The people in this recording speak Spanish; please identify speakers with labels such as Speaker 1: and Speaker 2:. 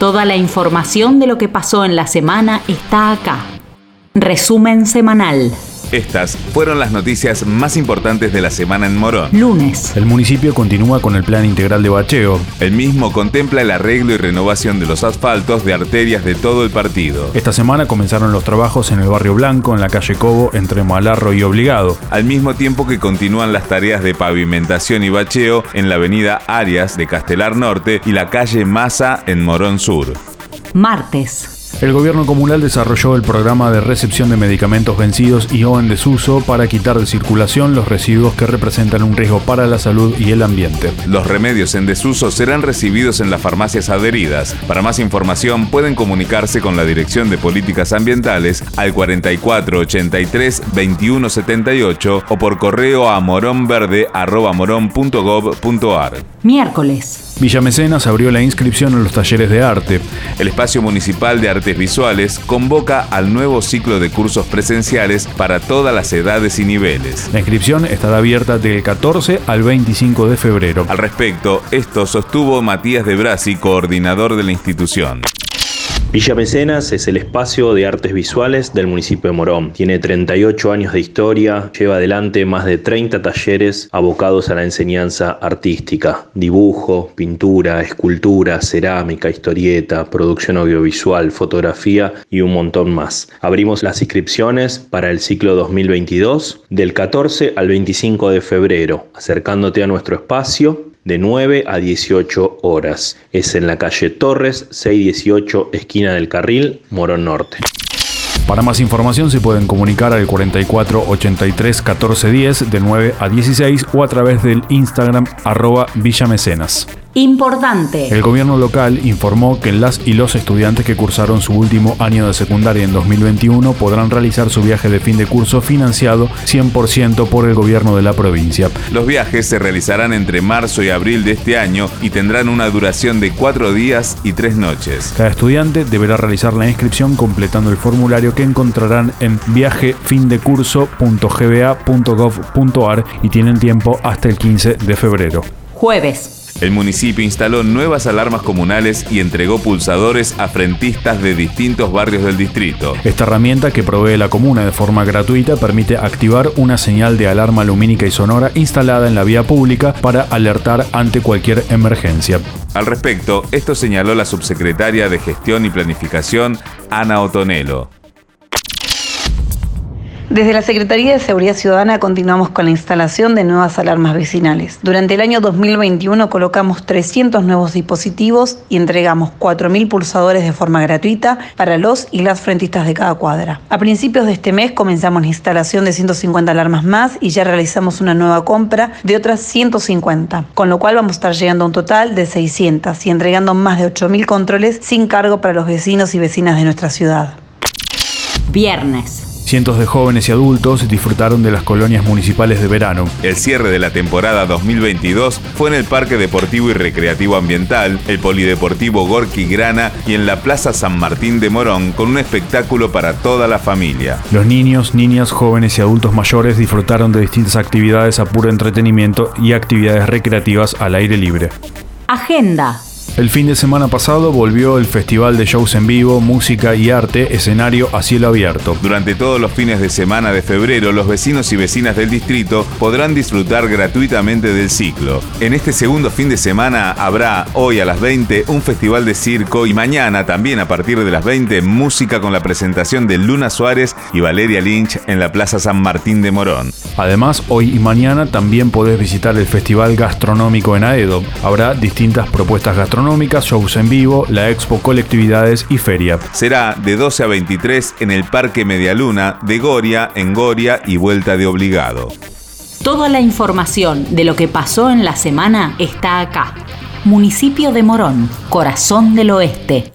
Speaker 1: Toda la información de lo que pasó en la semana está acá. Resumen semanal.
Speaker 2: Estas fueron las noticias más importantes de la semana en Morón.
Speaker 1: Lunes.
Speaker 3: El municipio continúa con el plan integral de bacheo.
Speaker 2: El mismo contempla el arreglo y renovación de los asfaltos de arterias de todo el partido.
Speaker 3: Esta semana comenzaron los trabajos en el barrio Blanco, en la calle Cobo, entre Malarro y Obligado.
Speaker 2: Al mismo tiempo que continúan las tareas de pavimentación y bacheo en la avenida Arias de Castelar Norte y la calle Masa en Morón Sur.
Speaker 1: Martes.
Speaker 3: El gobierno comunal desarrolló el programa de recepción de medicamentos vencidos y o en desuso para quitar de circulación los residuos que representan un riesgo para la salud y el ambiente.
Speaker 2: Los remedios en desuso serán recibidos en las farmacias adheridas. Para más información pueden comunicarse con la Dirección de Políticas Ambientales al 4483 2178 o por correo a moronverde.moron.gov.ar.
Speaker 1: Miércoles.
Speaker 3: Villa Mecenas abrió la inscripción en los talleres de arte.
Speaker 2: El Espacio Municipal de Artes Visuales convoca al nuevo ciclo de cursos presenciales para todas las edades y niveles.
Speaker 3: La inscripción estará abierta del 14 al 25 de febrero.
Speaker 2: Al respecto, esto sostuvo Matías de Brasi, coordinador de la institución.
Speaker 4: Villa Mecenas es el espacio de artes visuales del municipio de Morón. Tiene 38 años de historia, lleva adelante más de 30 talleres abocados a la enseñanza artística, dibujo, pintura, escultura, cerámica, historieta, producción audiovisual, fotografía y un montón más. Abrimos las inscripciones para el ciclo 2022 del 14 al 25 de febrero, acercándote a nuestro espacio de 9 a 18 horas. Es en la calle Torres, 618, esquina del Carril, Morón Norte.
Speaker 3: Para más información se pueden comunicar al 44 83 14 10 de 9 a 16 o a través del Instagram arroba villamecenas.
Speaker 1: Importante.
Speaker 3: El gobierno local informó que las y los estudiantes que cursaron su último año de secundaria en 2021 podrán realizar su viaje de fin de curso financiado 100% por el gobierno de la provincia.
Speaker 2: Los viajes se realizarán entre marzo y abril de este año y tendrán una duración de cuatro días y tres noches.
Speaker 3: Cada estudiante deberá realizar la inscripción completando el formulario que encontrarán en viajefindecurso.gba.gov.ar y tienen tiempo hasta el 15 de febrero.
Speaker 1: Jueves.
Speaker 2: El municipio instaló nuevas alarmas comunales y entregó pulsadores a frentistas de distintos barrios del distrito.
Speaker 3: Esta herramienta que provee la comuna de forma gratuita permite activar una señal de alarma lumínica y sonora instalada en la vía pública para alertar ante cualquier emergencia.
Speaker 2: Al respecto, esto señaló la subsecretaria de Gestión y Planificación, Ana Otonelo.
Speaker 5: Desde la Secretaría de Seguridad Ciudadana continuamos con la instalación de nuevas alarmas vecinales. Durante el año 2021 colocamos 300 nuevos dispositivos y entregamos 4.000 pulsadores de forma gratuita para los y las frentistas de cada cuadra. A principios de este mes comenzamos la instalación de 150 alarmas más y ya realizamos una nueva compra de otras 150, con lo cual vamos a estar llegando a un total de 600 y entregando más de 8.000 controles sin cargo para los vecinos y vecinas de nuestra ciudad.
Speaker 1: Viernes.
Speaker 3: Cientos de jóvenes y adultos disfrutaron de las colonias municipales de verano.
Speaker 2: El cierre de la temporada 2022 fue en el Parque Deportivo y Recreativo Ambiental, el Polideportivo Gorki Grana y en la Plaza San Martín de Morón con un espectáculo para toda la familia.
Speaker 3: Los niños, niñas, jóvenes y adultos mayores disfrutaron de distintas actividades a puro entretenimiento y actividades recreativas al aire libre.
Speaker 1: Agenda.
Speaker 3: El fin de semana pasado volvió el Festival de Shows en Vivo, Música y Arte, escenario a cielo abierto.
Speaker 2: Durante todos los fines de semana de febrero, los vecinos y vecinas del distrito podrán disfrutar gratuitamente del ciclo. En este segundo fin de semana habrá hoy a las 20 un festival de circo y mañana también a partir de las 20 música con la presentación de Luna Suárez y Valeria Lynch en la Plaza San Martín de Morón.
Speaker 3: Además, hoy y mañana también podés visitar el Festival Gastronómico en Aedo. Habrá distintas propuestas gastronómicas shows en vivo, la expo colectividades y feria.
Speaker 2: Será de 12 a 23 en el Parque Medialuna de Goria, en Goria y Vuelta de Obligado.
Speaker 1: Toda la información de lo que pasó en la semana está acá. Municipio de Morón, Corazón del Oeste.